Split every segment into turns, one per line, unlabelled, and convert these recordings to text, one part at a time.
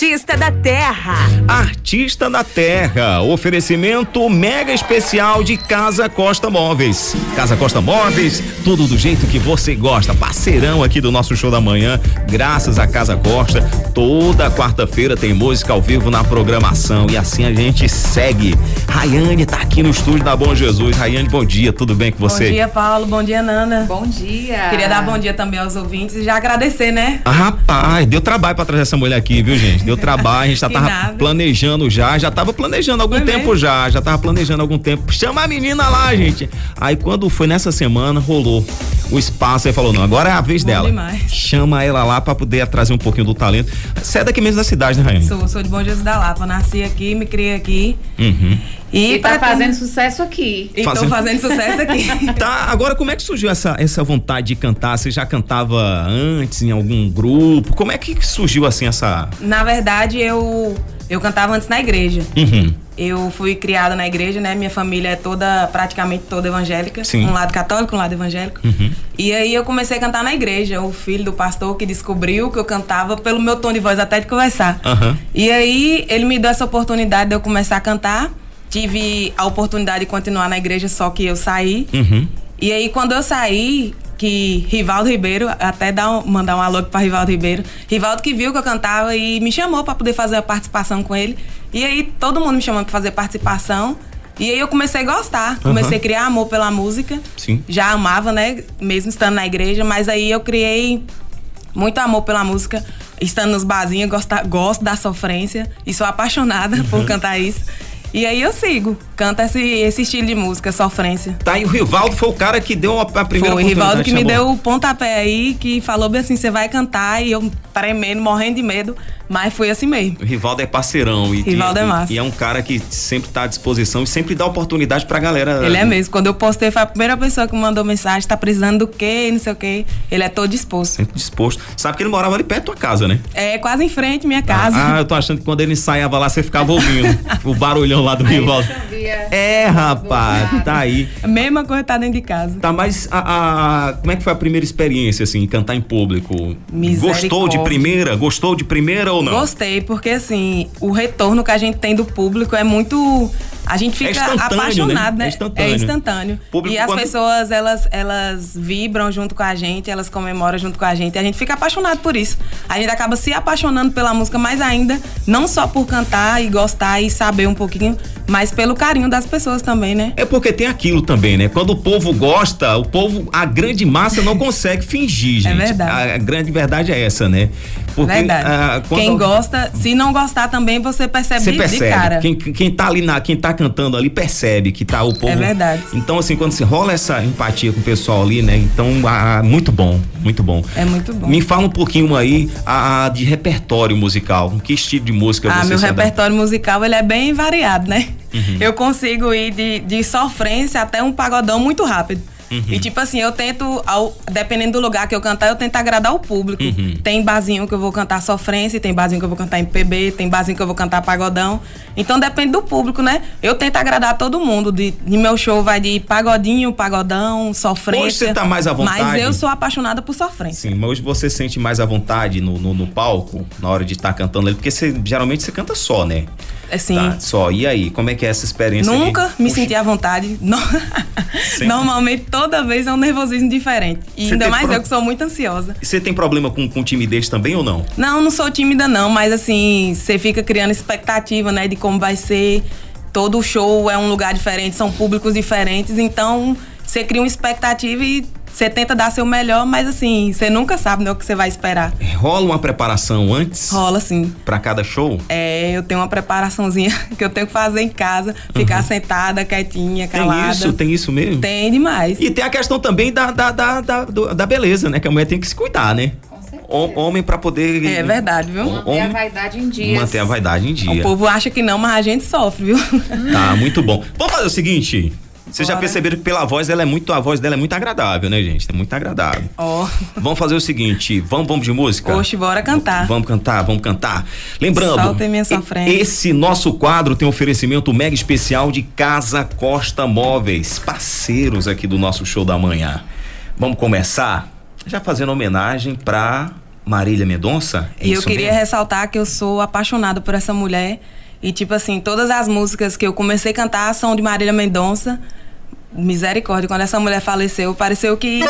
Artista da Terra.
Artista da Terra. Oferecimento mega especial de Casa Costa Móveis. Casa Costa Móveis, tudo do jeito que você gosta. Parceirão aqui do nosso show da manhã, graças a Casa Costa. Toda quarta-feira tem música ao vivo na programação e assim a gente segue. Rayane tá aqui no estúdio da Bom Jesus. Rayane, bom dia, tudo bem com você?
Bom dia, Paulo. Bom dia, Nana.
Bom dia.
Queria dar bom dia também aos ouvintes e já agradecer, né?
Ah, rapaz, deu trabalho pra trazer essa mulher aqui, viu, gente? Deu trabalho, a gente já tava nada. planejando já, já tava planejando algum foi tempo mesmo? já, já tava planejando algum tempo. Chama a menina lá, gente. Aí quando foi nessa semana, rolou o espaço e falou: não, agora é a vez Bom dela. Demais. Chama ela lá pra poder trazer um pouquinho do talento. Você é daqui mesmo da cidade, né, Rainha?
Sou, sou de Bom Jesus da Lapa. Nasci aqui, me criei aqui.
Uhum. E, e tá fazendo sucesso aqui.
E fazendo... tô fazendo sucesso aqui.
tá, agora como é que surgiu essa, essa vontade de cantar? Você já cantava antes em algum grupo? Como é que surgiu assim essa.
Na verdade, eu, eu cantava antes na igreja. Uhum. Eu fui criada na igreja, né? Minha família é toda, praticamente toda evangélica. Sim. Um lado católico, um lado evangélico. Uhum. E aí eu comecei a cantar na igreja. O filho do pastor que descobriu que eu cantava pelo meu tom de voz, até de conversar. Uhum. E aí ele me deu essa oportunidade de eu começar a cantar tive a oportunidade de continuar na igreja, só que eu saí. Uhum. E aí, quando eu saí, que Rivaldo Ribeiro, até dar um, mandar um alô para Rivaldo Ribeiro, Rivaldo que viu que eu cantava e me chamou para poder fazer a participação com ele. E aí, todo mundo me chamando para fazer participação. E aí eu comecei a gostar, comecei uhum. a criar amor pela música. Sim. Já amava, né? Mesmo estando na igreja, mas aí eu criei muito amor pela música. Estando nos barzinhos, gosto, gosto da sofrência e sou apaixonada uhum. por cantar isso. E aí eu sigo, canta esse, esse estilo de música, sofrência.
Tá, e o Rivaldo foi o cara que deu a, a primeira
Foi o Rivaldo que me deu o pontapé aí, que falou bem assim, você vai cantar, e eu tremendo, morrendo de medo. Mas foi assim mesmo.
O Rivaldo é parceirão. E,
Rivaldo
e,
é massa.
E, é um cara que sempre tá à disposição e sempre dá oportunidade pra galera.
Ele é mesmo. Quando eu postei, foi a primeira pessoa que me mandou mensagem, tá precisando do quê, não sei o quê. Ele é todo disposto.
Sempre disposto. Sabe que ele morava ali perto da tua casa, né?
É, quase em frente minha casa.
Ah, ah eu tô achando que quando ele ensaiava lá, você ficava ouvindo o barulhão lá do aí Rivaldo. É, rapaz, tá aí.
A mesma coisa tá dentro de casa.
Tá, mas a, a, como é que foi a primeira experiência, assim, cantar em público? Gostou de primeira? Gostou de primeira ou não?
Gostei, porque assim, o retorno que a gente tem do público é muito. A gente fica é apaixonado, né? né? É instantâneo. É instantâneo. Público e as quando... pessoas, elas, elas vibram junto com a gente, elas comemoram junto com a gente. E a gente fica apaixonado por isso. A gente acaba se apaixonando pela música, mas ainda, não só por cantar e gostar e saber um pouquinho, mas pelo carinho das pessoas também, né?
É porque tem aquilo também, né? Quando o povo gosta, o povo, a grande massa não consegue fingir, é gente. É verdade. A, grande verdade é essa, né?
Porque, verdade. Ah, Quem gosta, se não gostar também, você percebe, você percebe. de cara.
Quem, quem tá ali, na, quem tá cantando ali, percebe que tá o povo.
É verdade.
Então, assim, quando se rola essa empatia com o pessoal ali, né? Então, ah, muito bom, muito bom.
É muito bom.
Me fala um pouquinho aí ah, de repertório musical. Que estilo de música
ah,
você
meu repertório musical, ele é bem variado, né? Uhum. Eu consigo ir de, de sofrência até um pagodão muito rápido. Uhum. E tipo assim, eu tento, ao, dependendo do lugar que eu cantar, eu tento agradar o público. Uhum. Tem barzinho que eu vou cantar sofrência, tem barzinho que eu vou cantar MPB, tem barzinho que eu vou cantar pagodão. Então depende do público, né? Eu tento agradar todo mundo. De, de meu show vai de pagodinho, pagodão, sofrência. Hoje
você tá mais à vontade.
Mas eu sou apaixonada por sofrência.
Sim, mas hoje você sente mais à vontade no, no, no palco, na hora de estar tá cantando ali, porque você, geralmente você canta só, né?
Assim.
Tá, só. E aí, como é que é essa experiência?
Nunca aqui? me Puxa. senti à vontade. Normalmente, toda vez é um nervosismo diferente. E ainda mais pro... eu que sou muito ansiosa.
E você tem problema com, com timidez também ou não?
Não, não sou tímida, não. Mas assim, você fica criando expectativa, né? De como vai ser. Todo show é um lugar diferente, são públicos diferentes. Então, você cria uma expectativa e você tenta dar seu melhor, mas assim, você nunca sabe né, o que você vai esperar.
Rola uma preparação antes?
Rola, sim.
Para cada show?
É, eu tenho uma preparaçãozinha que eu tenho que fazer em casa, ficar uhum. sentada, quietinha, calada.
Tem isso? Tem isso mesmo?
Tem demais.
E tem a questão também da, da, da, da, da beleza, né? Que a mulher tem que se cuidar, né? homem para poder.
É verdade, viu?
Manter homem, a vaidade em dia.
Manter a vaidade em dia.
O povo acha que não, mas a gente sofre, viu?
Tá, muito bom. Vamos fazer o seguinte. Vocês já perceberam que pela voz ela é muito, a voz dela é muito agradável, né, gente? É muito agradável.
Ó. Oh.
Vamos fazer o seguinte, vamos, vamos de música?
Oxe, bora cantar.
V vamos cantar, vamos cantar. Lembrando, esse nosso quadro tem um oferecimento mega especial de Casa Costa Móveis, parceiros aqui do nosso show da manhã. Vamos começar já fazendo homenagem para Marília Mendonça?
É e eu queria mesmo? ressaltar que eu sou apaixonada por essa mulher. E, tipo assim, todas as músicas que eu comecei a cantar são de Marília Mendonça. Misericórdia, quando essa mulher faleceu, pareceu que.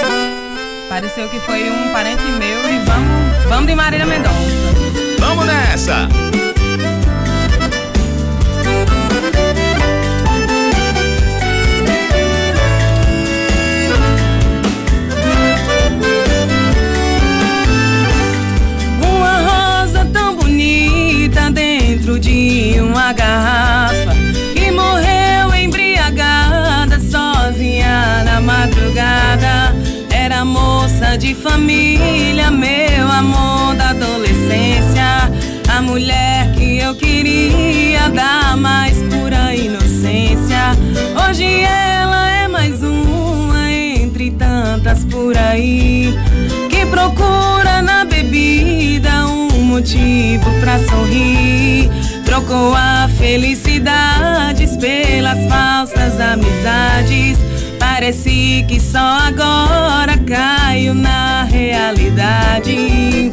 Pareceu que foi um parente meu e vamos, vamos de Marília Mendonça.
Vamos nessa!
De família, meu amor da adolescência, a mulher que eu queria dar mais pura inocência. Hoje ela é mais uma entre tantas por aí que procura na bebida um motivo pra sorrir. Trocou a felicidades pelas falsas amizades. Parece que só agora caiu na realidade.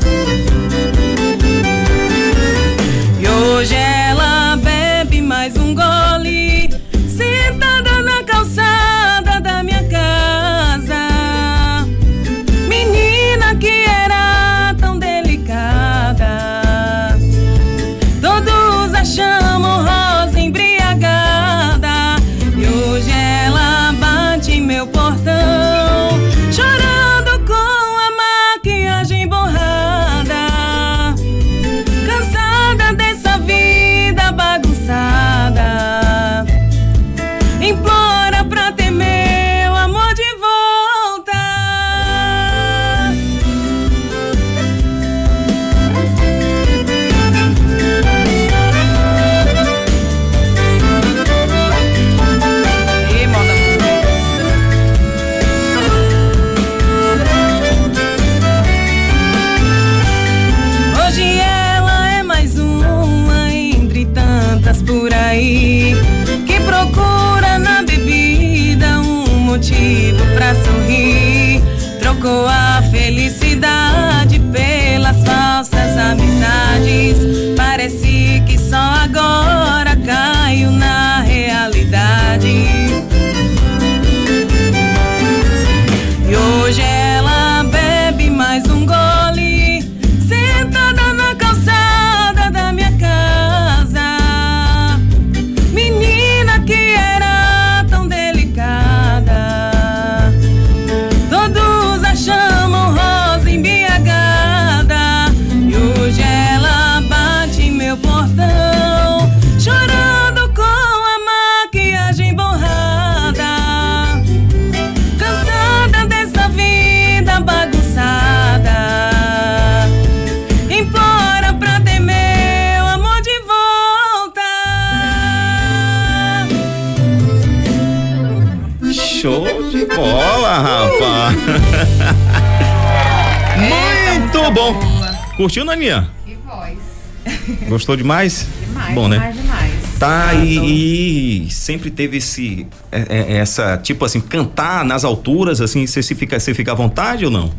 Curtiu, Naninha?
Que voz.
Gostou demais?
Demais,
Bom, né?
demais, demais.
Tá, e, e sempre teve esse, é- é- essa, tipo assim, cantar nas alturas, assim, você se fica, você fica à vontade ou não?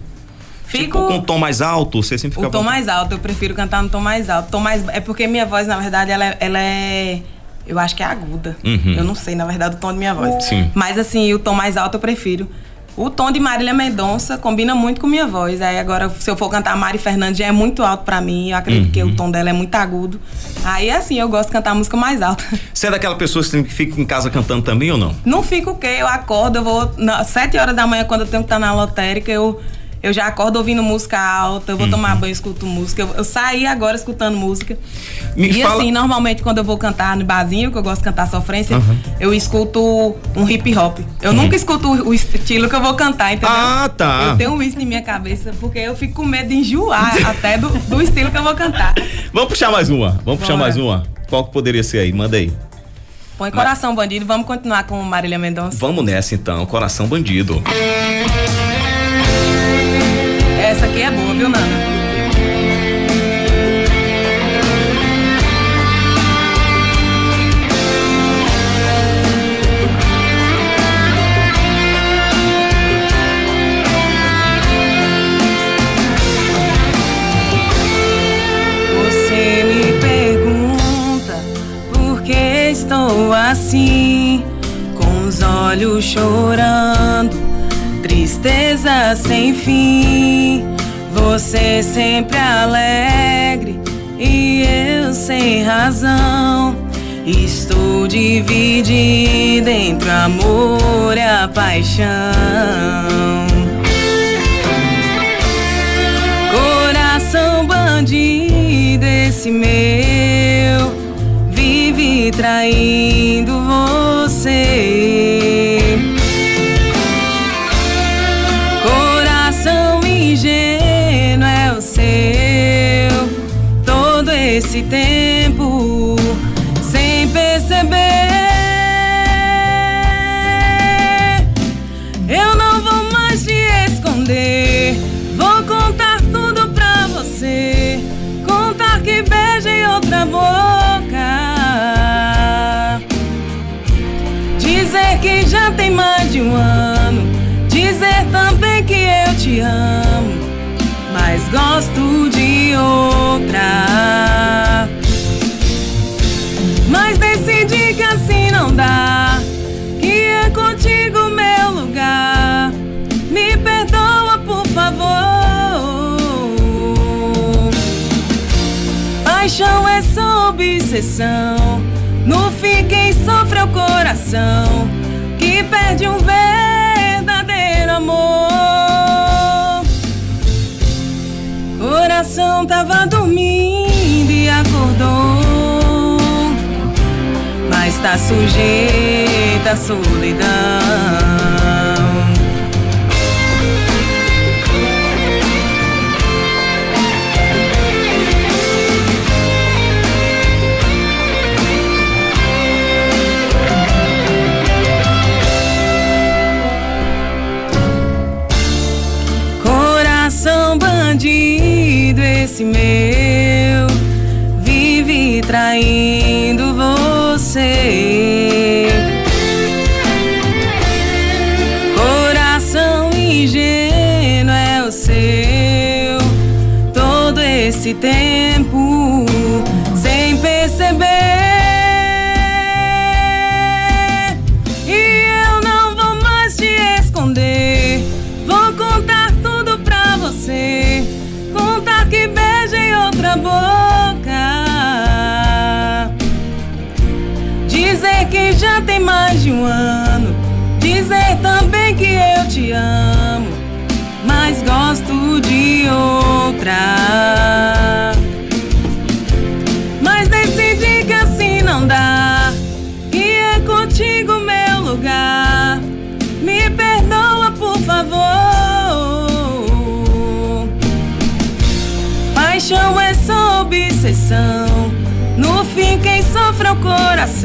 Fico
Tipo, com um tom mais alto, você sempre fica
o tom mais alto, eu prefiro cantar no tom mais alto. Tom mais, é porque minha voz, na verdade, ela, é- ela é. Eu acho que é aguda.
Uhum.
Eu não sei, na verdade, o tom de minha voz.
Sim.
Mas assim, o tom mais alto eu prefiro. O tom de Marília Mendonça combina muito com minha voz. Aí agora, se eu for cantar Mari Fernandes, já é muito alto pra mim. Eu acredito que
Uhum.
o tom dela é muito agudo. Aí assim, eu gosto de cantar música mais alta.
Você é daquela pessoa que fica em casa cantando também ou não?
Não fico o quê? Eu acordo, eu vou. Sete horas da manhã, quando eu tenho que estar na lotérica, eu, eu já acordo ouvindo música alta, eu vou tomar banho, escuto música. Eu, eu saí agora escutando música.
Me
e
fala-
assim, normalmente quando eu vou cantar no barzinho, que eu gosto de cantar sofrência,
Uhum.
eu escuto um hip hop. Eu nunca escuto o, estilo que eu vou cantar, entendeu?
Ah, tá.
Eu tenho isso na minha cabeça, porque eu fico com medo de enjoar até do, do estilo que eu vou cantar.
Vamos puxar mais uma. Vamos puxar
Bora.
mais uma. Qual que poderia ser aí? Manda aí.
Põe coração bandido, vamos continuar com Marília Mendonça.
Vamos nessa então. Coração bandido.
Essa aqui é boa, viu, Nana? Amor e a paixão. Coração bandido, esse meu obsessão. No fim, quem sofre é o coração. Que perde um verdadeiro amor. Coração tava dormindo e acordou está sujeita à solidão. Esse meu vive traindo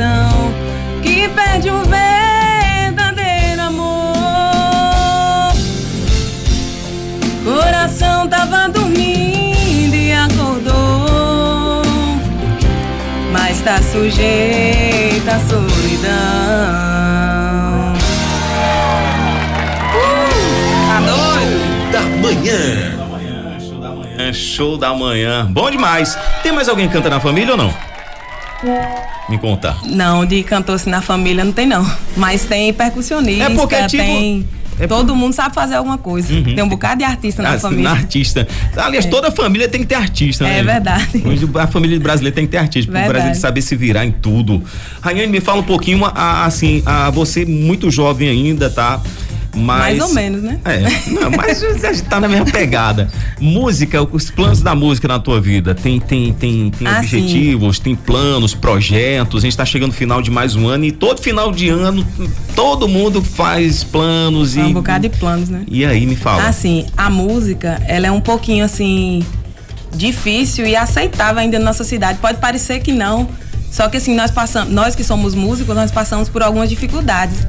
coração que perde o verdadeiro amor. Coração tava dormindo e acordou, mas tá sujeita à solidão.
Uh, tá doido? Da manhã show da manhã. Bom demais. Tem mais alguém que canta na família ou não? Me conta.
Não, de cantor assim na família não tem não. Mas tem percussionista, é porque, tipo, tem. É Todo mundo sabe fazer alguma coisa. Uhum. Tem um bocado de artista na ah, família. Na
artista. Aliás, é. toda família tem que ter artista,
né? É verdade.
A família brasileira tem que ter artista. Verdade. Pro Brasil saber se virar em tudo. Raiane, me fala um pouquinho, assim, a você muito jovem ainda, tá? Mas,
Mais ou menos, né?
É, não, mas a gente tá na mesma pegada. Música, os planos da música na tua vida, tem tem tem, tem ah, objetivos, sim. tem planos, projetos. A gente tá chegando no final de mais um ano e todo final de ano todo mundo faz planos
é
e
um bocado de planos, né?
E aí me fala.
Assim, a música, ela é um pouquinho assim difícil e aceitável ainda na nossa cidade. Pode parecer que não, só que assim, nós passamos, nós que somos músicos, nós passamos por algumas dificuldades.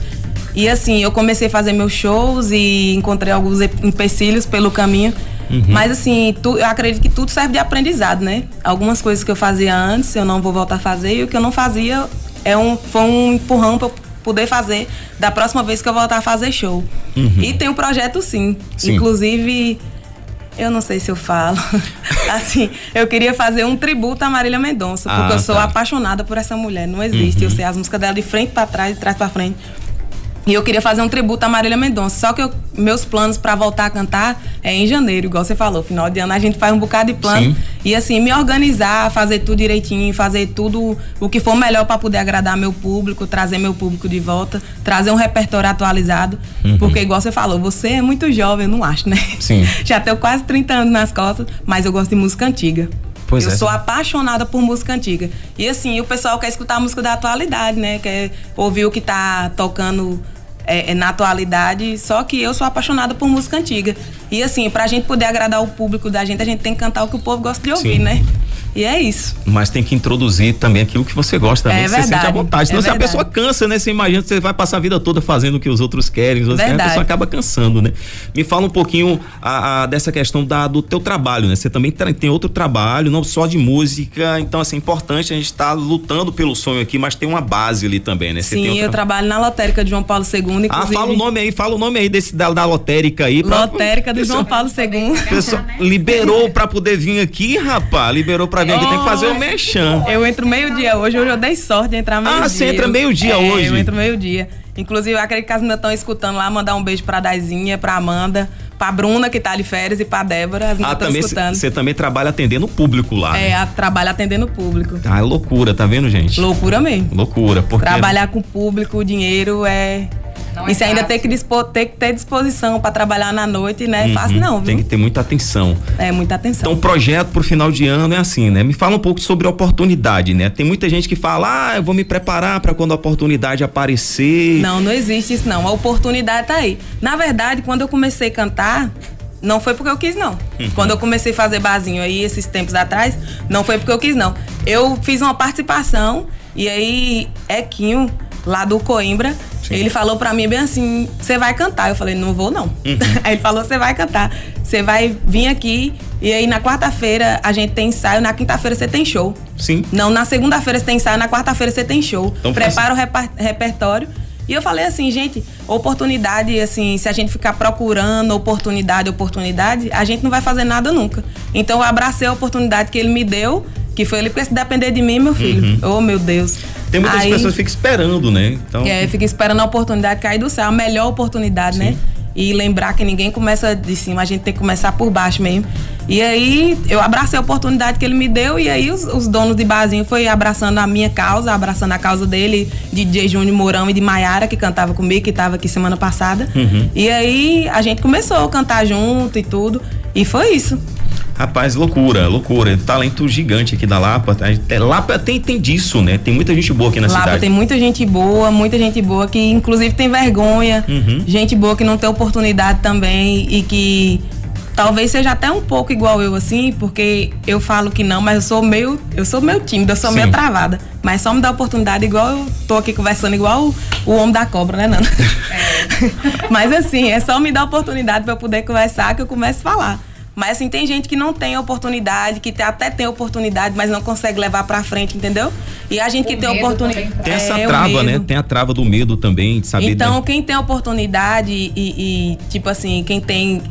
E assim, eu comecei a fazer meus shows e encontrei alguns empecilhos pelo caminho. Uhum. Mas assim, tu, eu acredito que tudo serve de aprendizado, né? Algumas coisas que eu fazia antes, eu não vou voltar a fazer, e o que eu não fazia é um, foi um empurrão para poder fazer da próxima vez que eu voltar a fazer show. Uhum. E tem um projeto sim. sim. Inclusive, eu não sei se eu falo. assim, eu queria fazer um tributo a Marília Mendonça, porque ah, eu sou tá. apaixonada por essa mulher. Não existe. Uhum. Eu sei as músicas dela de frente para trás, de trás para frente. E eu queria fazer um tributo a Marília Mendonça. Só que eu, meus planos para voltar a cantar é em janeiro, igual você falou. Final de ano a gente faz um bocado de plano. Sim. E assim, me organizar, fazer tudo direitinho, fazer tudo o que for melhor para poder agradar meu público, trazer meu público de volta, trazer um repertório atualizado. Uhum. Porque, igual você falou, você é muito jovem, eu não acho, né?
Sim.
Já tenho quase 30 anos nas costas, mas eu gosto de música antiga. Pois eu é. sou apaixonada por música antiga. E assim, o pessoal quer escutar a música da atualidade, né? Quer ouvir o que tá tocando é, é, na atualidade, só que eu sou apaixonada por música antiga. E assim, pra gente poder agradar o público da gente, a gente tem que cantar o que o povo gosta de ouvir, Sim. né? E é isso.
Mas tem que introduzir também aquilo que você gosta também, é que verdade, você sente à vontade. Senão é se a pessoa cansa, né? Você imagina que você vai passar a vida toda fazendo o que os outros querem, os a pessoa acaba cansando, né? Me fala um pouquinho a, a, dessa questão da, do teu trabalho, né? Você também tem outro trabalho, não só de música, então assim, é importante a gente estar tá lutando pelo sonho aqui, mas tem uma base ali também, né?
Você Sim, eu trabalho na lotérica de João Paulo II, inclusive.
Ah, fala o nome aí, fala o nome aí desse, da, da lotérica aí.
Pra, lotérica do João Paulo II.
Pessoal, liberou pra poder vir aqui, rapaz, liberou pra vir aqui, tem que fazer o mexão.
Eu entro meio-dia hoje, hoje eu dei sorte de entrar meio-dia.
Ah, você entra meio-dia é, hoje?
Eu entro meio-dia. Inclusive, acredito que as meninas estão escutando lá, mandar um beijo pra Dazinha, pra Amanda, pra Bruna, que tá de férias, e pra Débora. As meninas ah, também escutando.
Você também trabalha atendendo o público lá.
É, né? trabalha atendendo o público.
Ah, é loucura, tá vendo, gente?
Loucura mesmo.
Loucura, porque.
Trabalhar com o público, o dinheiro é não e é se ainda tem que, dispor, ter que ter disposição para trabalhar na noite, né? É uhum, fácil não, viu?
Tem que ter muita atenção.
É, muita atenção.
Então, o projeto pro final de ano é assim, né? Me fala um pouco sobre a oportunidade, né? Tem muita gente que fala, ah, eu vou me preparar para quando a oportunidade aparecer.
Não, não existe isso não. A oportunidade tá aí. Na verdade, quando eu comecei a cantar, não foi porque eu quis, não. Uhum. Quando eu comecei a fazer barzinho aí, esses tempos atrás, não foi porque eu quis, não. Eu fiz uma participação e aí, Equinho, lá do Coimbra, Sim. Ele falou para mim bem assim: você vai cantar. Eu falei: não vou não. Uhum. Aí ele falou: você vai cantar. Você vai vir aqui e aí na quarta-feira a gente tem ensaio, na quinta-feira você tem show.
Sim.
Não, na segunda-feira você tem ensaio, na quarta-feira você tem show. Então, Prepara faz... o repertório. E eu falei assim, gente, oportunidade, assim, se a gente ficar procurando oportunidade, oportunidade, a gente não vai fazer nada nunca. Então eu abracei a oportunidade que ele me deu, que foi ele, porque se depender de mim, meu filho, uhum. oh meu Deus.
Tem muitas Aí, pessoas que ficam esperando, né?
Então... É, fica esperando a oportunidade cair do céu, a melhor oportunidade, né? Sim. né? E lembrar que ninguém começa de cima, a gente tem que começar por baixo mesmo. E aí eu abracei a oportunidade que ele me deu e aí os, os donos de barzinho foi abraçando a minha causa, abraçando a causa dele, de DJ Júnior Mourão e de Maiara, que cantava comigo, que estava aqui semana passada. Uhum. E aí a gente começou a cantar junto e tudo. E foi isso.
Rapaz, loucura, loucura. Talento gigante aqui da Lapa. É, Lapa tem, tem disso, né? Tem muita gente boa aqui na
Lapa
cidade.
tem muita gente boa, muita gente boa que inclusive tem vergonha. Uhum. Gente boa que não tem oportunidade também e que talvez seja até um pouco igual eu assim, porque eu falo que não, mas eu sou meio, eu sou meio tímida, eu sou Sim. meio travada. Mas só me dá oportunidade igual eu tô aqui conversando igual o, o homem da cobra, né, Nana? É. mas assim, é só me dar oportunidade para eu poder conversar que eu começo a falar. Mas assim, tem gente que não tem oportunidade, que até tem oportunidade, mas não consegue levar pra frente, entendeu? E a gente o que tem oportunidade.
Tem essa é, trava, né? Tem a trava do medo também, de saber.
Então, né? quem tem oportunidade e, e, tipo assim, quem tem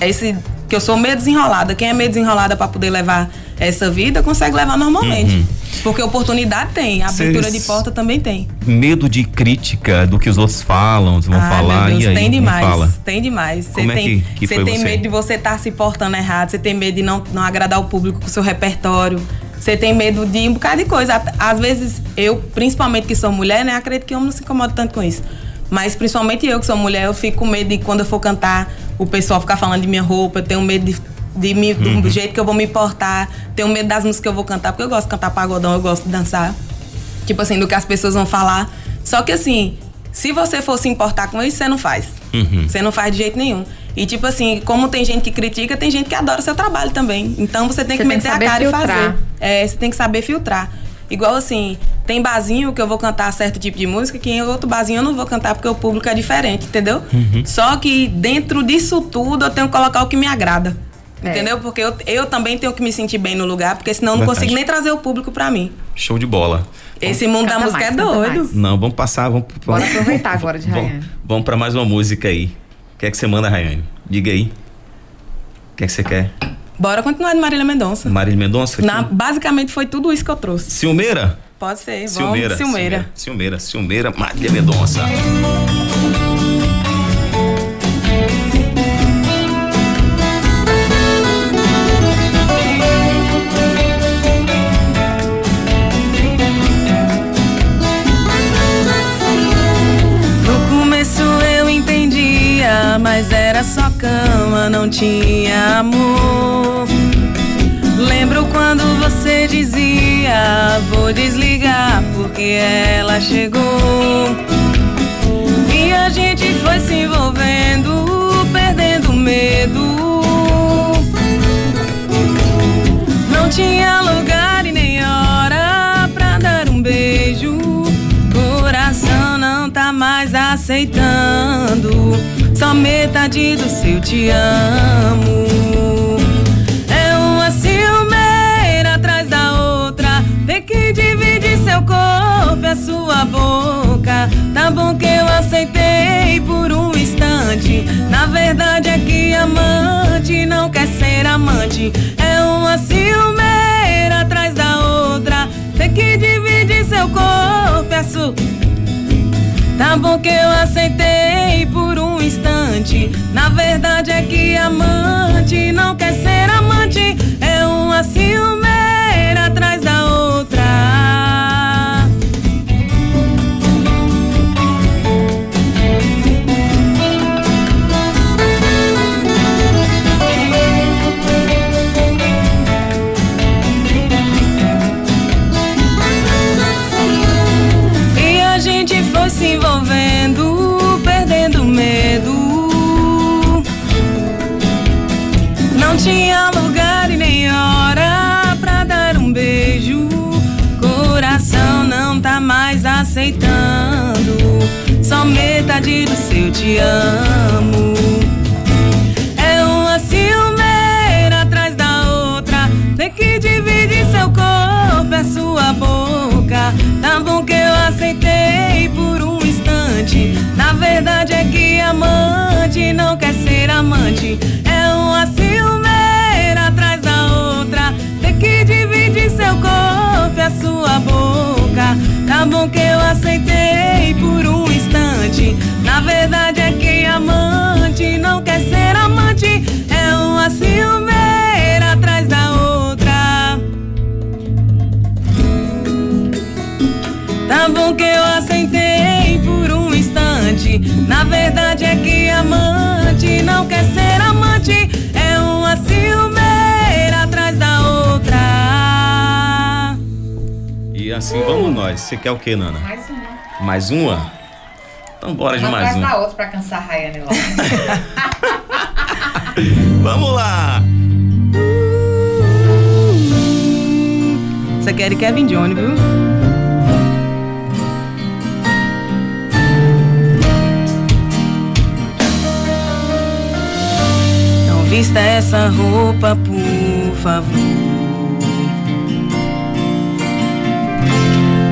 esse. Que eu sou meio desenrolada. Quem é meio desenrolada para poder levar essa vida, consegue levar normalmente. Uhum. Porque oportunidade tem, abertura de porta também tem.
Medo de crítica do que os outros falam, vão ah, falar Deus, e aí,
tem demais,
fala.
tem demais. Você é tem, que, que você tem você? medo de você estar tá se portando errado, você tem medo de não, não agradar o público com o seu repertório. Você tem medo de um bocado de coisa. Às vezes, eu, principalmente que sou mulher, né? Acredito que eu não se incomodo tanto com isso. Mas principalmente eu que sou mulher, eu fico com medo de quando eu for cantar, o pessoal ficar falando de minha roupa, eu tenho medo de de me, uhum. do jeito que eu vou me portar. Tenho medo das músicas que eu vou cantar, porque eu gosto de cantar pagodão, eu gosto de dançar. Tipo assim, do que as pessoas vão falar. Só que assim, se você for se importar com isso, você não faz. Uhum. Você não faz de jeito nenhum. E tipo assim, como tem gente que critica, tem gente que adora seu trabalho também. Então você tem você que meter a cara filtrar. e fazer. É, você tem que saber filtrar. Igual assim, tem barzinho que eu vou cantar certo tipo de música, que em outro barzinho eu não vou cantar porque o público é diferente, entendeu? Uhum. Só que dentro disso tudo eu tenho que colocar o que me agrada. É. Entendeu? Porque eu, eu também tenho que me sentir bem no lugar, porque senão eu não consigo nem trazer o público para mim.
Show de bola.
Esse mundo da música mais, é doido.
Não, vamos passar, vamos.
Bora aproveitar agora de Rayane.
Vamos, vamos para mais uma música aí. O que é que você manda, Rayane? Diga aí. O que é que você quer?
Bora continuar de Marília Mendonça.
Marília Mendonça?
Na, basicamente foi tudo isso que eu trouxe.
Ciumeira?
Pode ser.
Ciumeira. Ciumeira. Ciumeira. Ciumeira. Marília Mendonça.
Mas era só cama, não tinha amor. Lembro quando você dizia: Vou desligar porque ela chegou. E a gente foi se envolvendo, perdendo medo. Não tinha lugar e nem hora pra dar um beijo. Aceitando só metade do seu te amo. É uma ciumeira atrás da outra, vê que divide seu corpo e a sua boca. Tá bom que eu aceitei por um instante. Na verdade é que amante não quer ser amante. É uma ciumeira atrás da outra, vê que divide seu corpo e a sua Tá bom que eu aceitei por um instante. Na verdade é que amante não quer ser amante. É uma ciumeira tinha lugar e nem hora pra dar um beijo. Coração não tá mais aceitando. Só metade do seu te amo. É uma ciumeira atrás da outra. Tem que dividir seu corpo, é sua boca. Tá bom que eu aceitei por um instante. Na verdade é que amante não quer ser amante. Seu corpo e a sua boca. Tá bom que eu aceitei por um instante. Na verdade é que amante não quer ser amante. É uma ciumeira
assim vamos nós. Você quer o que, Nana?
Mais uma.
Mais uma? Então bora de
Vamos
mais uma.
outra pra cansar a Rayane logo.
Vamos lá!
Você quer Kevin Johnny, viu? Não vista essa roupa, por favor.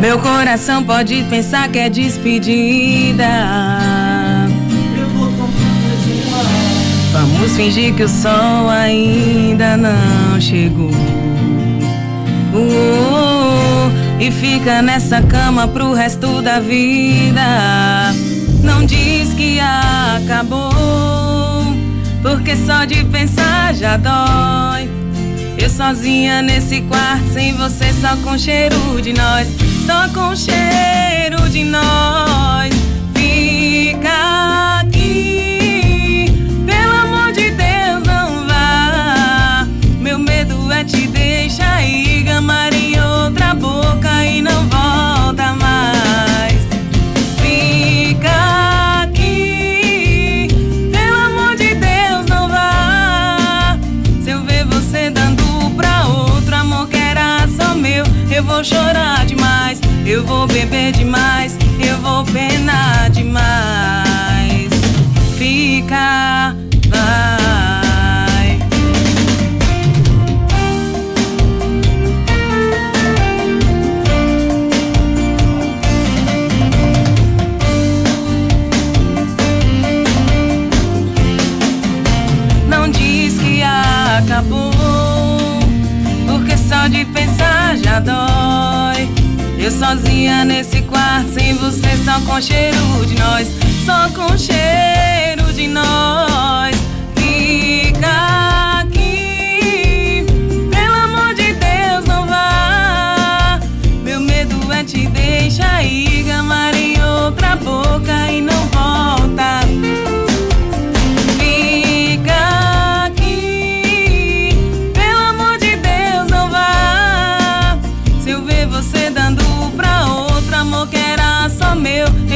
Meu coração pode pensar que é despedida. Vamos fingir que o sol ainda não chegou. Uh, e fica nessa cama pro resto da vida. Não diz que acabou, porque só de pensar já dói. Eu sozinha nesse quarto, sem você, só com cheiro de nós, só com cheiro de nós. Vou chorar demais, eu vou beber demais, eu vou penar demais. Fica, sozinha nesse quarto, sem você, só com cheiro de nós. Só com cheiro de nós. Fica aqui, pelo amor de Deus, não vá. Meu medo é te deixar ir, gamar em outra boca e não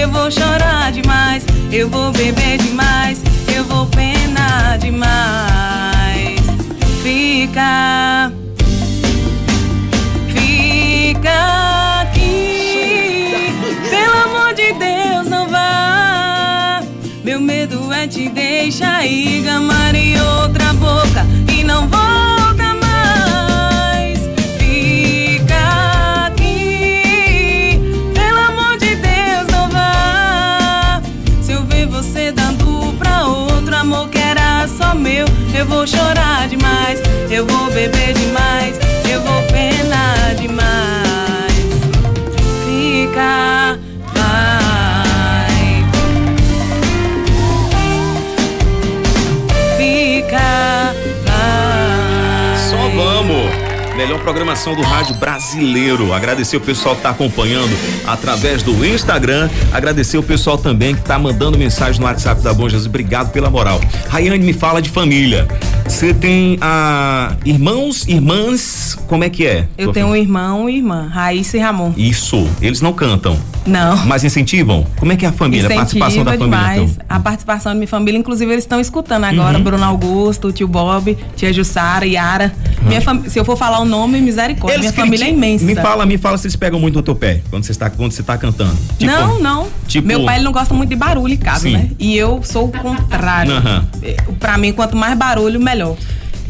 eu vou chorar demais, eu vou beber demais, eu vou penar demais. Fica, fica aqui, pelo amor de Deus, não vá. Meu medo é te deixar ir, gamar em outra boca e não vou. Eu vou beber demais, eu vou penar demais. Fica, vai. Fica, vai.
Só vamos melhor programação do rádio brasileiro. Agradecer o pessoal que está acompanhando através do Instagram. Agradecer o pessoal também que está mandando mensagem no WhatsApp da Bom Jesus. Obrigado pela moral. Rayane me fala de família. Você tem irmãos, irmãs, como é que é?
Eu tenho um irmão e irmã, Raíssa e Ramon.
Isso, eles não cantam.
Não.
Mas incentivam? Como é que é a família, Incentiva a participação da família?
Demais. Então? A participação da minha família, inclusive eles estão escutando agora, uhum. Bruno Augusto, tio Bob, tia Jussara, Yara. Minha fam... Se eu for falar o nome, misericórdia. Eles minha família é imensa.
Me fala, me fala se eles pegam muito no teu pé quando você está, quando você está cantando.
Tipo, não, não. Tipo... Meu pai ele não gosta muito de barulho em casa, Sim. né? E eu sou o contrário. Uhum. Pra mim, quanto mais barulho, melhor.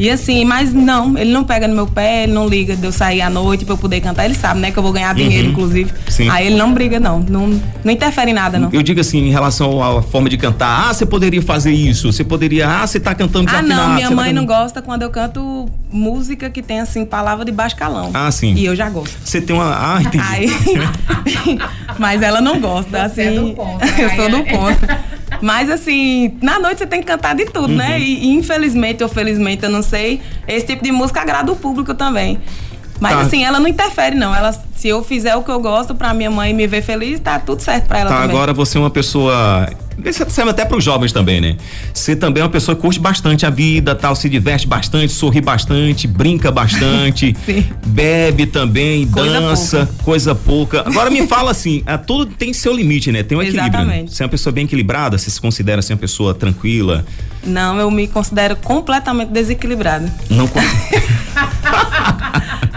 E assim, mas não, ele não pega no meu pé, ele não liga de eu sair à noite pra eu poder cantar. Ele sabe, né, que eu vou ganhar dinheiro, uhum. inclusive. Sim. Aí ele não briga, não. não. Não interfere em nada, não.
Eu digo assim, em relação à forma de cantar, ah, você poderia fazer isso, você poderia, ah, você tá cantando desafinado.
Ah, não, minha
tá
mãe tá... não gosta quando eu canto música que tem, assim, palavra de baixo calão.
Ah, sim.
E eu já gosto.
Você tem uma, ah, entendi.
Aí... mas ela não gosta, você assim. É do ponto, eu sou do ponto. Mas assim, na noite você tem que cantar de tudo, né? uhum. né? E infelizmente ou felizmente, eu não sei, esse tipo de música agrada o público também. Mas tá. assim, ela não interfere, não. Ela, se eu fizer o que eu gosto pra minha mãe me ver feliz, tá tudo certo pra ela
tá,
também.
agora você é uma pessoa. Isso serve até para os jovens também, né? Você também é uma pessoa que curte bastante a vida, tal, se diverte bastante, sorri bastante, brinca bastante, bebe também, coisa dança, pouca. coisa pouca. Agora me fala assim, a, tudo tem seu limite, né? Tem um equilíbrio. Né? Exatamente. Né? Você é uma pessoa bem equilibrada, você se considera assim uma pessoa tranquila?
Não, eu me considero completamente desequilibrada.
Não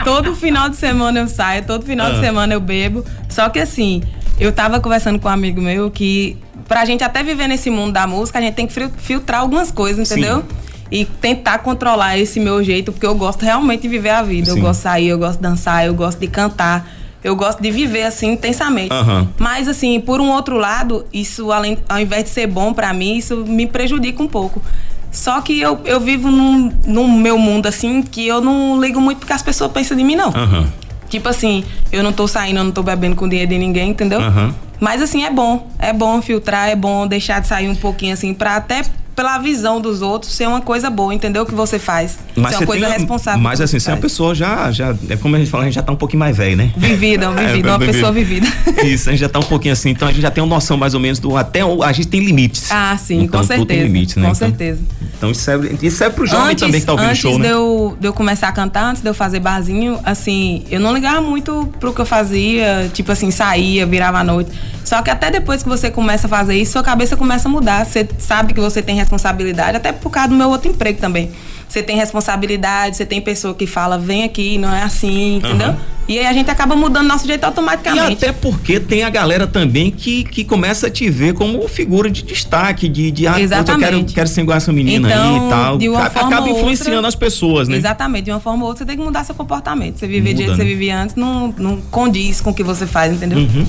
todo final de semana eu saio, todo final ah. de semana eu bebo. Só que assim, eu tava conversando com um amigo meu que pra gente até viver nesse mundo da música, a gente tem que filtrar algumas coisas, entendeu? Sim. E tentar controlar esse meu jeito, porque eu gosto realmente de viver a vida. Sim. Eu gosto de sair, eu gosto de dançar, eu gosto de cantar. Eu gosto de viver assim intensamente. Uhum. Mas assim, por um outro lado, isso além, ao invés de ser bom para mim, isso me prejudica um pouco. Só que eu, eu vivo num, num meu mundo assim que eu não ligo muito porque as pessoas pensam de mim, não. Uhum. Tipo assim, eu não tô saindo, eu não tô bebendo com dinheiro de ninguém, entendeu? Uhum. Mas assim, é bom. É bom filtrar, é bom deixar de sair um pouquinho assim, pra até pela visão dos outros ser uma coisa boa, entendeu? O que você faz. Mas ser uma coisa tem, responsável.
Mas assim, você é uma pessoa já, já. É como a gente fala, a gente já tá um pouquinho mais velho, né?
Vivida, vivida, é, uma pessoa vivida.
Isso, a gente já tá um pouquinho assim, então a gente já tem uma noção mais ou menos do. Até a gente tem limites.
Ah, sim, então, com certeza. Tem limites, né? Com então, certeza.
Então isso serve, isso serve pro jovem antes, também que tá ouvindo
antes
show,
né?
De
eu, de eu começar a cantar, antes de eu fazer barzinho, assim, eu não ligava muito pro que eu fazia, tipo assim, saía, virava à noite. Só que até depois que você começa a fazer isso, sua cabeça começa a mudar. Você sabe que você tem responsabilidade, até por causa do meu outro emprego também. Você tem responsabilidade, você tem pessoa que fala, vem aqui, não é assim, entendeu? Uhum. E aí a gente acaba mudando nosso jeito automaticamente.
E até porque tem a galera também que, que começa a te ver como figura de destaque, de, de ah,
Exatamente.
eu quero, quero ser igual essa menina então, aí e tal.
De uma
acaba
forma
influenciando
outra,
as pessoas, né?
Exatamente, de uma forma ou outra você tem que mudar seu comportamento. Você viver do jeito que você né? vivia antes não, não condiz com o que você faz, entendeu? Uhum.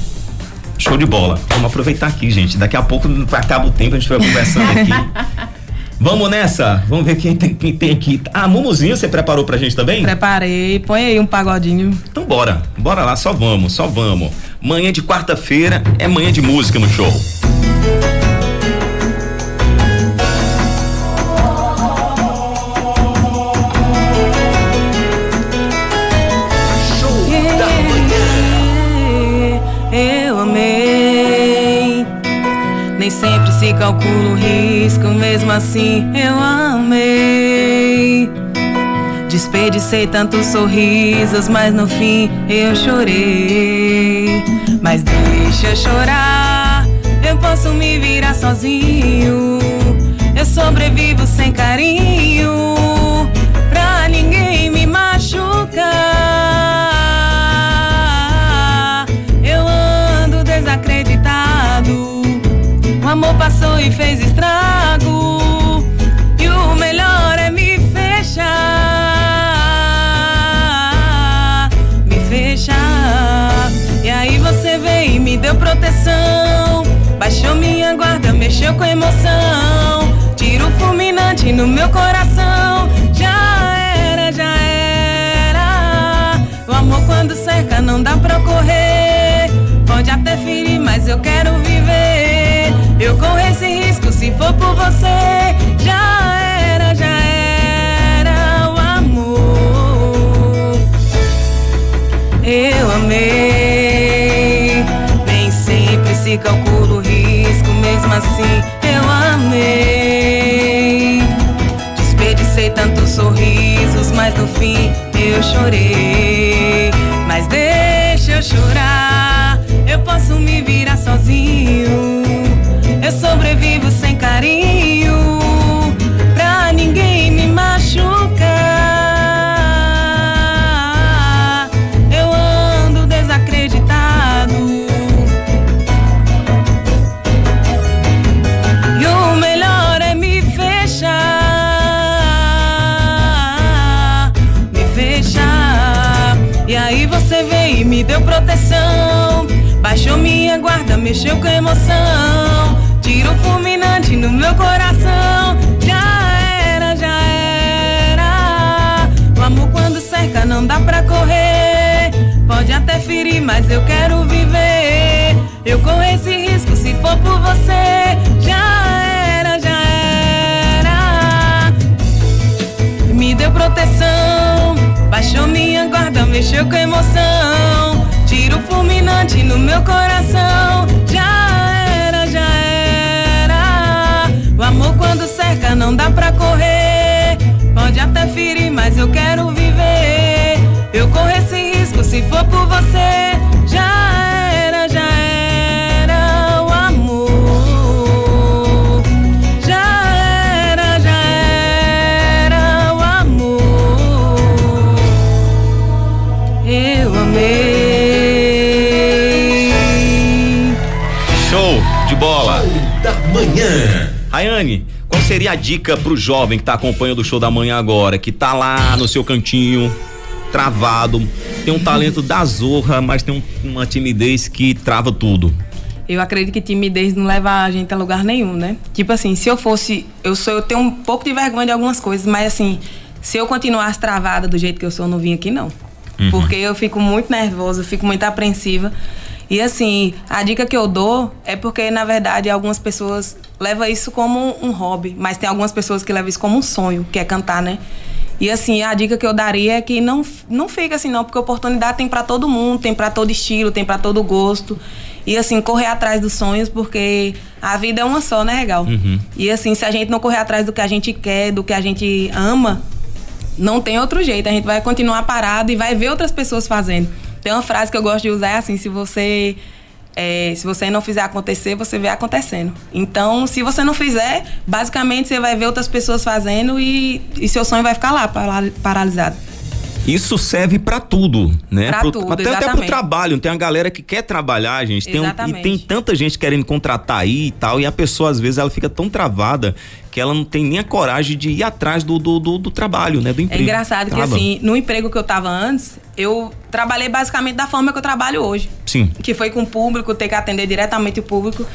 Show de bola. Vamos aproveitar aqui, gente. Daqui a pouco acaba o tempo, a gente vai conversando aqui. Vamos nessa? Vamos ver quem tem, quem tem aqui. Ah, Mumuzinho, você preparou pra gente também?
Preparei. Põe aí um pagodinho.
Então bora. Bora lá, só vamos, só vamos. Manhã de quarta-feira é manhã de música no show.
Nem sempre se calcula o risco, mesmo assim eu amei. Desperdicei tantos sorrisos, mas no fim eu chorei. Mas deixa eu chorar, eu posso me virar sozinho. Eu sobrevivo sem carinho, no meu coração. Já era, já era. O amor quando cerca não dá pra correr. Pode até ferir, mas eu quero viver. Eu corro esse risco se for por você. Já era, já era o amor. Eu amei. Nem sempre se calcula o risco, mesmo assim eu amei. Mas no fim eu chorei. Mas deixa eu chorar, eu posso me virar sozinho. Eu sobrevivo sem carinho, com emoção. Tiro fulminante no meu coração. Já era, já era. O amor quando cerca não dá pra correr. Pode até ferir, mas eu quero viver. Eu corro esse risco se for por você.
Rayane, qual seria a dica pro jovem que tá acompanhando o show da manhã agora, que tá lá no seu cantinho, travado, tem um talento da zorra, mas tem um- uma timidez que trava tudo?
Eu acredito que timidez não leva a gente a lugar nenhum, né? Tipo assim, se eu fosse. Eu sou, eu tenho um pouco de vergonha de algumas coisas, mas assim, se eu continuasse travada do jeito que eu sou, eu não vim aqui, não. Porque eu fico muito nervosa, eu fico muito apreensiva. E assim, a dica que eu dou é porque, na verdade, algumas pessoas levam isso como um hobby, mas tem algumas pessoas que levam isso como um sonho, que é cantar, né? E assim, a dica que eu daria é que não, não fica assim não, porque oportunidade tem pra todo mundo, tem pra todo estilo, tem pra todo gosto. E assim, correr atrás dos sonhos, porque a vida é uma só, né, Regal? E assim, se a gente não correr atrás do que a gente quer, do que a gente ama, não tem outro jeito. A gente vai continuar parado e vai ver outras pessoas fazendo. Tem uma frase que eu gosto de usar é assim: se você é, se você não fizer acontecer, você vê acontecendo. Então, se você não fizer, basicamente você vai ver outras pessoas fazendo e, e seu sonho vai ficar lá para- paralisado.
Isso serve pra tudo, né?
Pra
Pro-
tudo,
até, até pro trabalho. Tem a galera que quer trabalhar, gente. Tem um- e tem tanta gente querendo contratar aí e tal. E a pessoa, às vezes, ela fica tão travada que ela não tem nem a coragem de ir atrás do, do, do, do trabalho, né? Do
É
emprego.
engraçado que, assim, no emprego que eu tava antes, eu trabalhei basicamente da forma que eu trabalho hoje.
Sim.
que foi com o público, ter que atender diretamente o público.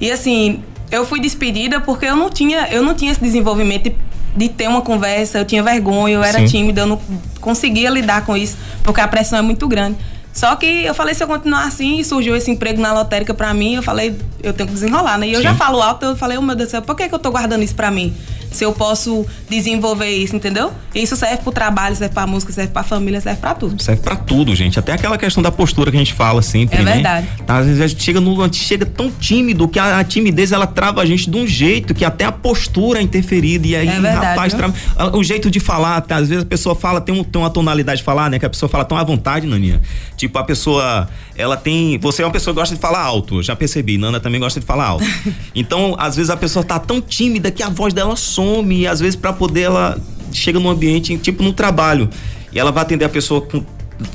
E assim, eu fui despedida porque eu não tinha, eu não tinha esse desenvolvimento de, de ter uma conversa, eu tinha vergonha, eu era Sim. tímida, eu não conseguia lidar com isso, porque a pressão é muito grande. Só que eu falei, se eu continuar assim, surgiu esse emprego na lotérica pra mim, eu falei, eu tenho que desenrolar, né? E eu Sim. já falo alto, eu falei, oh meu Deus do céu, por que, que eu tô guardando isso pra mim? Se eu posso desenvolver isso, entendeu? Isso serve pro trabalho, serve pra música, serve pra família, serve pra tudo.
Serve pra tudo, gente. Até aquela questão da postura que a gente fala sempre.
É
né?
verdade.
Tá, às vezes a gente chega, no, a gente chega tão tímido que a, a, timidez ela trava a gente de um jeito que até a postura é interferida. E aí, é verdade, rapaz, trava, o jeito de falar, tá, às vezes a pessoa fala, tem, um, tem uma tonalidade de falar, né? Que a pessoa fala tão à vontade, Naninha. Tipo, a pessoa, ela tem. Você é uma pessoa que gosta de falar alto, já percebi. Nana também gosta de falar alto. então, às vezes a pessoa tá tão tímida que a voz dela some e às vezes para poder ela chega num ambiente tipo no trabalho e ela vai atender a pessoa com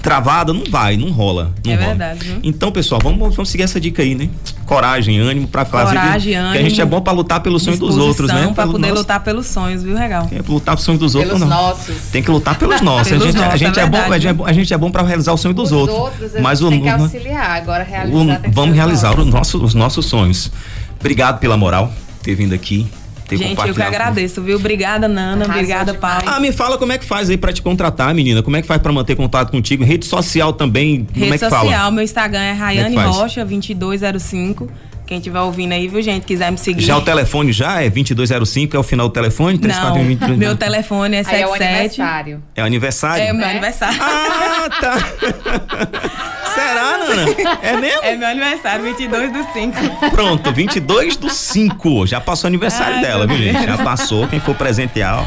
travada, não vai, não rola. Não
é
rola.
verdade. Viu?
Então, pessoal, vamos, vamos seguir essa dica aí, né? Coragem, ânimo para fazer.
Coragem, ânimo.
Que a gente é bom para lutar pelos sonhos dos outros, né?
Para poder nosso... lutar pelos sonhos, viu, Regal?
Tem que lutar pelos sonhos dos
pelos
outros,
não. Nossos.
Tem que lutar pelos nossos. pelos a gente, nossos, a gente é, é bom, a gente é, a gente é bom para realizar o sonho dos
os
outros.
outros mas o tem que auxiliar, agora realizar.
O, vamos realizar os nossos, os nossos sonhos. Obrigado pela moral ter vindo aqui
ter Gente, eu que agradeço, viu? Obrigada, Nana. obrigada, pai.
Ah, me fala como é que faz aí pra te contratar, menina. Como é que faz pra manter contato contigo? Rede social também, como
Rede
é que
social,
fala?
meu Instagram é, é Rayane é Rocha, 2205. Quem tiver ouvindo aí, viu, gente, quiser me seguir.
Já o telefone já é 2205, é o final do telefone?
Não, meu telefone é 77.
é o aniversário.
É o aniversário?
É o meu é? aniversário.
Ah, tá. Será, Nana? É mesmo?
É meu aniversário, 22 do 5.
Pronto, 22 do 5. Já passou o aniversário Ai, dela, viu, gente? Já passou. Quem for presentear,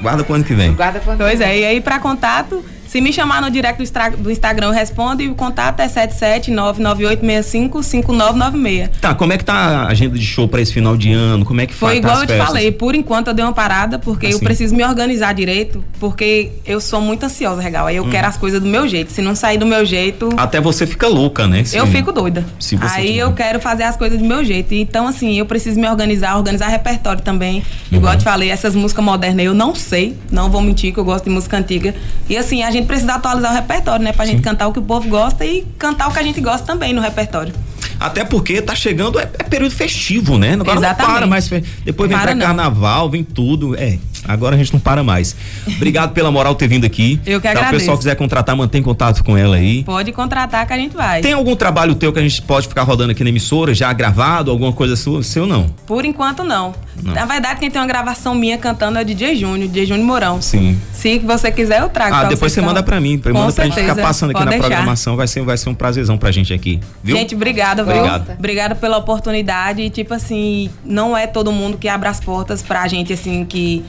guarda pro ano que vem.
Guarda pro ano Pois é, e aí pra contato se me chamar no direct do Instagram, eu respondo e o contato é 77998655996.
Tá, como é que tá a agenda de show para esse final de ano? Como é que
foi? Foi igual eu te falei, por enquanto eu dei uma parada porque assim. eu preciso me organizar direito, porque eu sou muito ansiosa, Regal. Aí eu hum. quero as coisas do meu jeito. Se não sair do meu jeito.
Até você fica louca, né?
Se... Eu fico doida. Se você Aí eu quero fazer as coisas do meu jeito. Então, assim, eu preciso me organizar, organizar repertório também. Uhum. Igual eu te falei, essas músicas modernas eu não sei, não vou mentir que eu gosto de música antiga. E assim, a gente precisa atualizar o repertório, né? Pra Sim. gente cantar o que o povo gosta e cantar o que a gente gosta também no repertório.
Até porque tá chegando, é, é período festivo, né? Agora Exatamente. não para mais. Depois vem para pra carnaval, vem tudo. É, agora a gente não para mais. Obrigado pela moral ter vindo aqui.
Eu que
então,
agradeço.
Se o pessoal quiser contratar, mantém contato com ela aí.
Pode contratar que a gente vai.
Tem algum trabalho teu que a gente pode ficar rodando aqui na emissora, já gravado, alguma coisa sua, seu não?
Por enquanto não. Não. Na verdade, quem tem uma gravação minha cantando é o DJ Júnior, DJ Júnior Mourão.
Sim.
Se você quiser, eu trago.
Ah, depois você manda pra mim. Com manda certeza. pra gente ficar passando aqui Pode na deixar. programação. Vai ser, vai ser um prazerzão pra gente aqui. Viu?
Gente, obrigada, Obrigado. Obrigada pela oportunidade. E, tipo assim, não é todo mundo que abre as portas pra gente, assim, que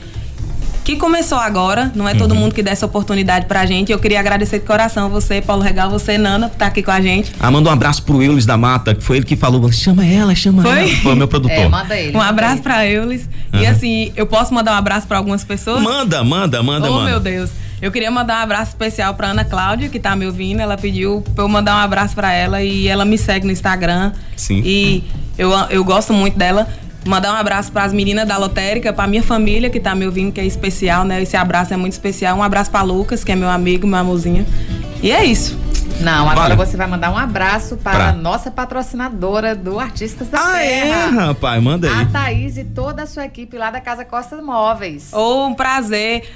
que começou agora, não é todo uhum. mundo que dá essa oportunidade pra gente. Eu queria agradecer de coração você, Paulo Regal, você, Nana, por estar aqui com a gente.
Ah, manda um abraço pro Eulis da Mata, que foi ele que falou, chama ela, chama
foi?
ela. Foi o meu produtor. É,
manda ele.
Um abraço ele. pra Eulis. Uhum. E assim, eu posso mandar um abraço pra algumas pessoas?
Manda, manda, manda,
oh,
manda.
meu Deus. Eu queria mandar um abraço especial pra Ana Cláudia, que tá me ouvindo. Ela pediu pra eu mandar um abraço pra ela e ela me segue no Instagram.
Sim.
E eu, eu gosto muito dela. Mandar um abraço para as meninas da lotérica, para minha família que tá me ouvindo, que é especial, né? Esse abraço é muito especial. Um abraço para Lucas, que é meu amigo, meu amorzinho. E é isso.
Não, agora vale. você vai mandar um abraço para pra... a nossa patrocinadora do Artistas da
ah, é, Terra. é, rapaz, manda aí.
A Thaís e toda a sua equipe lá da Casa Costa Móveis.
Oh, um prazer.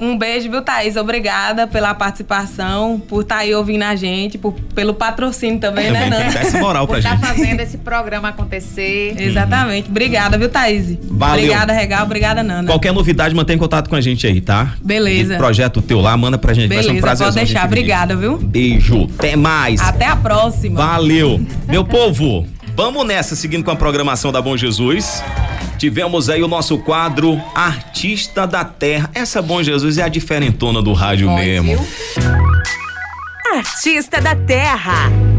Um beijo, viu, Thaís? Obrigada pela participação, por estar tá aí ouvindo a gente, por, pelo patrocínio também, né,
Nana? Dá moral pra
por
gente.
Por estar fazendo esse programa acontecer.
Exatamente. Obrigada, viu, Thaís?
Valeu.
Obrigada, Regal. Obrigada, Nana.
Qualquer novidade, mantém contato com a gente aí, tá?
Beleza.
E projeto teu lá, manda pra gente.
Beleza,
Vai ser um prazer.
pode deixar. Obrigada, viu?
Beijo. Até mais.
Até a próxima.
Valeu. Meu povo, vamos nessa, seguindo com a programação da Bom Jesus. Tivemos aí o nosso quadro Artista da Terra. Essa Bom Jesus é a diferentona do rádio Bom, mesmo. Viu?
Artista da Terra.